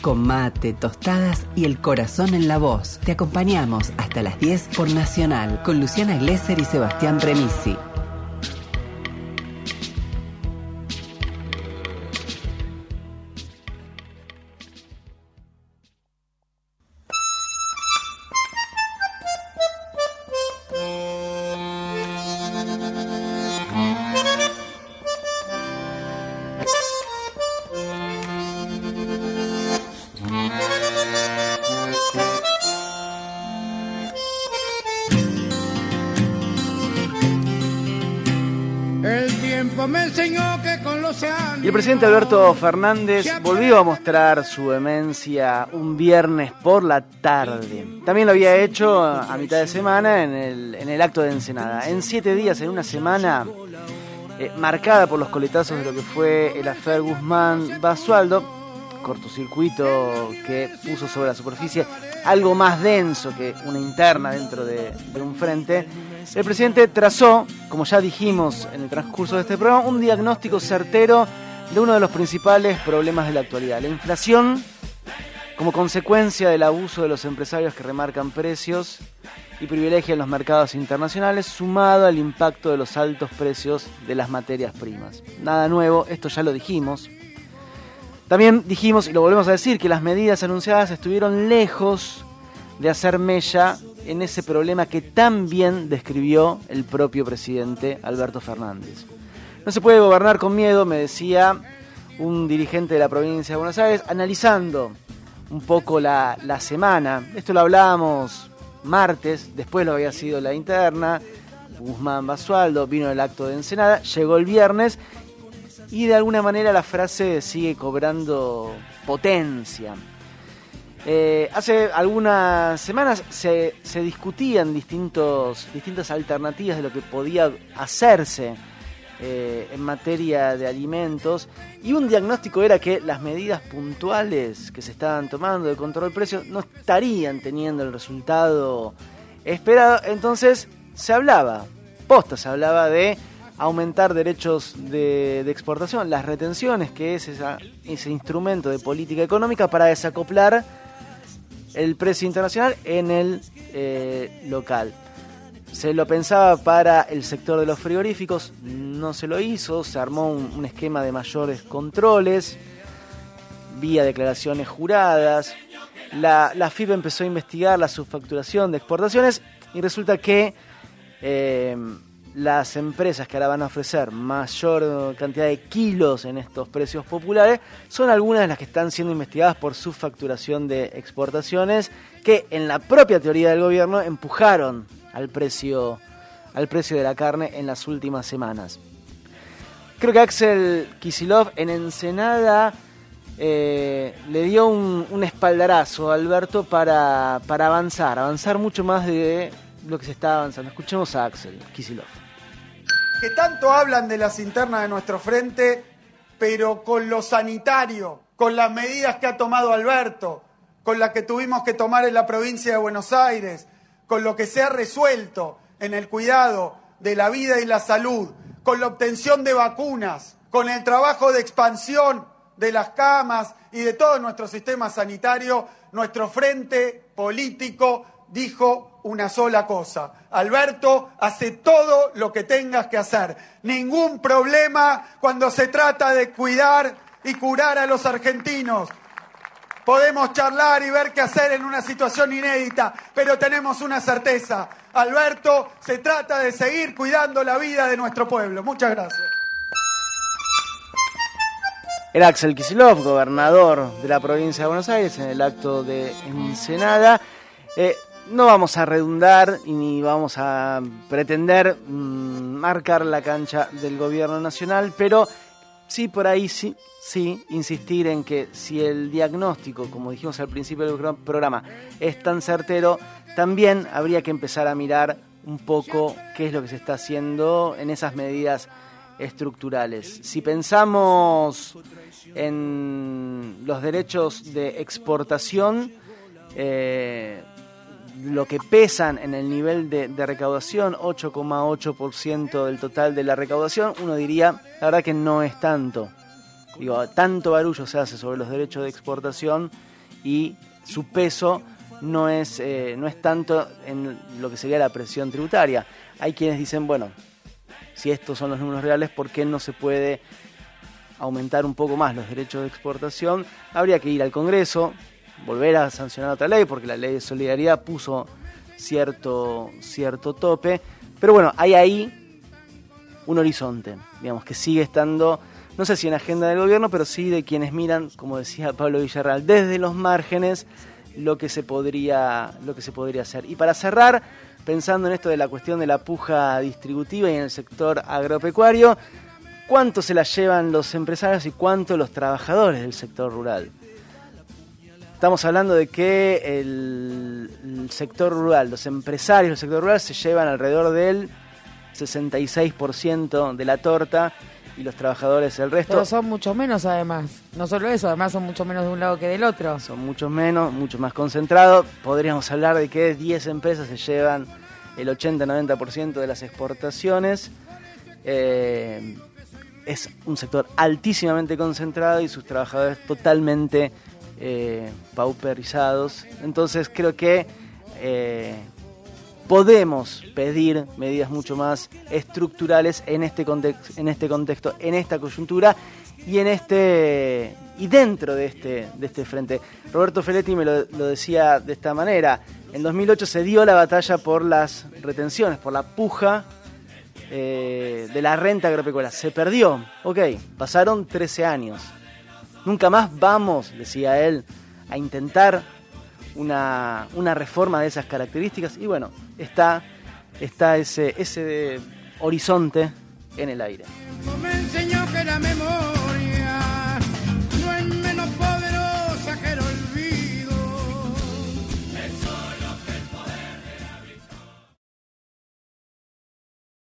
con mate, tostadas y el corazón en la voz. Te acompañamos hasta las 10 por Nacional con Luciana Glesser y Sebastián Remisi. Y el presidente Alberto Fernández volvió a mostrar su demencia un viernes por la tarde. También lo había hecho a mitad de semana en el, acto de Ensenada. En siete días, en una semana eh, marcada por los coletazos de lo que fue el afer Guzmán Basualdo, cortocircuito que puso sobre la superficie algo más denso que una interna dentro de un frente el presidente trazó, como ya dijimos en el transcurso de este programa, un diagnóstico certero de uno de los principales problemas de la actualidad, la inflación como consecuencia del abuso de los empresarios que remarcan precios y privilegian los mercados internacionales, sumado al impacto de los altos precios de las materias primas. Nada nuevo, esto ya lo dijimos. También dijimos, y lo volvemos a decir, que las medidas anunciadas estuvieron lejos de hacer mella en ese problema que tan bien describió el propio presidente Alberto Fernández. No se puede gobernar con miedo, me decía un dirigente de la provincia de Buenos Aires, analizando un poco la, semana. Esto lo hablábamos martes, después lo había sido la interna, Guzmán Basualdo, vino el acto de Ensenada, llegó el viernes y de alguna manera la frase sigue cobrando potencia. Eh, hace algunas semanas se, discutían distintos, distintas alternativas de lo que podía hacerse eh, en materia de alimentos y un diagnóstico era que las medidas puntuales que se estaban tomando de control de precios no estarían teniendo el resultado esperado. Entonces se hablaba, posta, se hablaba de aumentar derechos de, exportación, las retenciones, que es ese instrumento de política económica para desacoplar el precio internacional en el eh, local. Se lo pensaba para el sector de los frigoríficos, no se lo hizo, se armó un, esquema de mayores controles, vía declaraciones juradas. La, la empezó a investigar la subfacturación de exportaciones y resulta que eh, las empresas que ahora van a ofrecer mayor cantidad de kilos en estos precios populares son algunas de las que están siendo investigadas por su facturación de exportaciones que en la propia teoría del gobierno empujaron al precio, al precio de la carne en las últimas semanas. Creo que Axel Kisilov en Ensenada eh, le dio un, espaldarazo a Alberto para, para avanzar, avanzar mucho más de lo que se está avanzando. Escuchemos a Axel Kisilov tanto hablan de las internas de nuestro frente, pero con lo sanitario, con las medidas que ha tomado Alberto, con las que tuvimos que tomar en la provincia de Buenos Aires, con lo que se ha resuelto en el cuidado de la vida y la salud, con la obtención de vacunas, con el trabajo de expansión de las camas y de todo nuestro sistema sanitario, nuestro frente político dijo una sola cosa. Alberto, hace todo lo que tengas que hacer. Ningún problema cuando se trata de cuidar y curar a los argentinos. Podemos charlar y ver qué hacer en una situación inédita, pero tenemos una certeza. Alberto, se trata de seguir cuidando la vida de nuestro pueblo. Muchas gracias. Era Axel Kisilov, gobernador de la provincia de Buenos Aires, en el acto de Ensenada. Eh, no vamos a redundar ni vamos a pretender mm, marcar la cancha del gobierno nacional, pero sí por ahí sí, sí insistir en que si el diagnóstico, como dijimos al principio del programa, es tan certero, también habría que empezar a mirar un poco qué es lo que se está haciendo en esas medidas estructurales. Si pensamos en los derechos de exportación, eh, lo que pesan en el nivel de, recaudación, 8,8% del total de la recaudación, uno diría, la verdad que no es tanto Digo, tanto barullo se hace sobre los derechos de exportación y su peso no es, eh, no es tanto en lo que sería la presión tributaria. Hay quienes dicen, bueno, si estos son los números reales, ¿por qué no se puede aumentar un poco más los derechos de exportación? Habría que ir al Congreso, volver a sancionar otra ley, porque la ley de solidaridad puso cierto, cierto tope. Pero bueno, hay ahí un horizonte, digamos, que sigue estando, no sé si en agenda del gobierno, pero sí de quienes miran, como decía Pablo Villarreal, desde los márgenes lo que se podría, lo que se podría hacer. Y para cerrar, pensando en esto de la cuestión de la puja distributiva y en el sector agropecuario, ¿cuánto se la llevan los empresarios y cuánto los trabajadores del sector rural? Estamos hablando de que el, sector rural, los empresarios del sector rural se llevan alrededor del 66% de la torta y los trabajadores el resto. Pero son mucho menos además. No solo eso, además son mucho menos de un lado que del otro. Son mucho menos, mucho más concentrados. Podríamos hablar de que 10 empresas se llevan el 80-90% de las exportaciones. Eh, es un sector altísimamente concentrado y sus trabajadores totalmente eh, pauperizados. Entonces creo que eh, podemos pedir medidas mucho más estructurales en este, en este contexto, en esta coyuntura y en este y dentro de este, de este frente. Roberto Feletti me lo, decía de esta manera. En 2008 se dio la batalla por las retenciones, por la puja eh, de la renta agropecuaria. Se perdió. Ok, pasaron 13 años. Nunca más vamos, decía él, a intentar una, reforma de esas características. Y bueno, está, está ese, ese horizonte en el aire.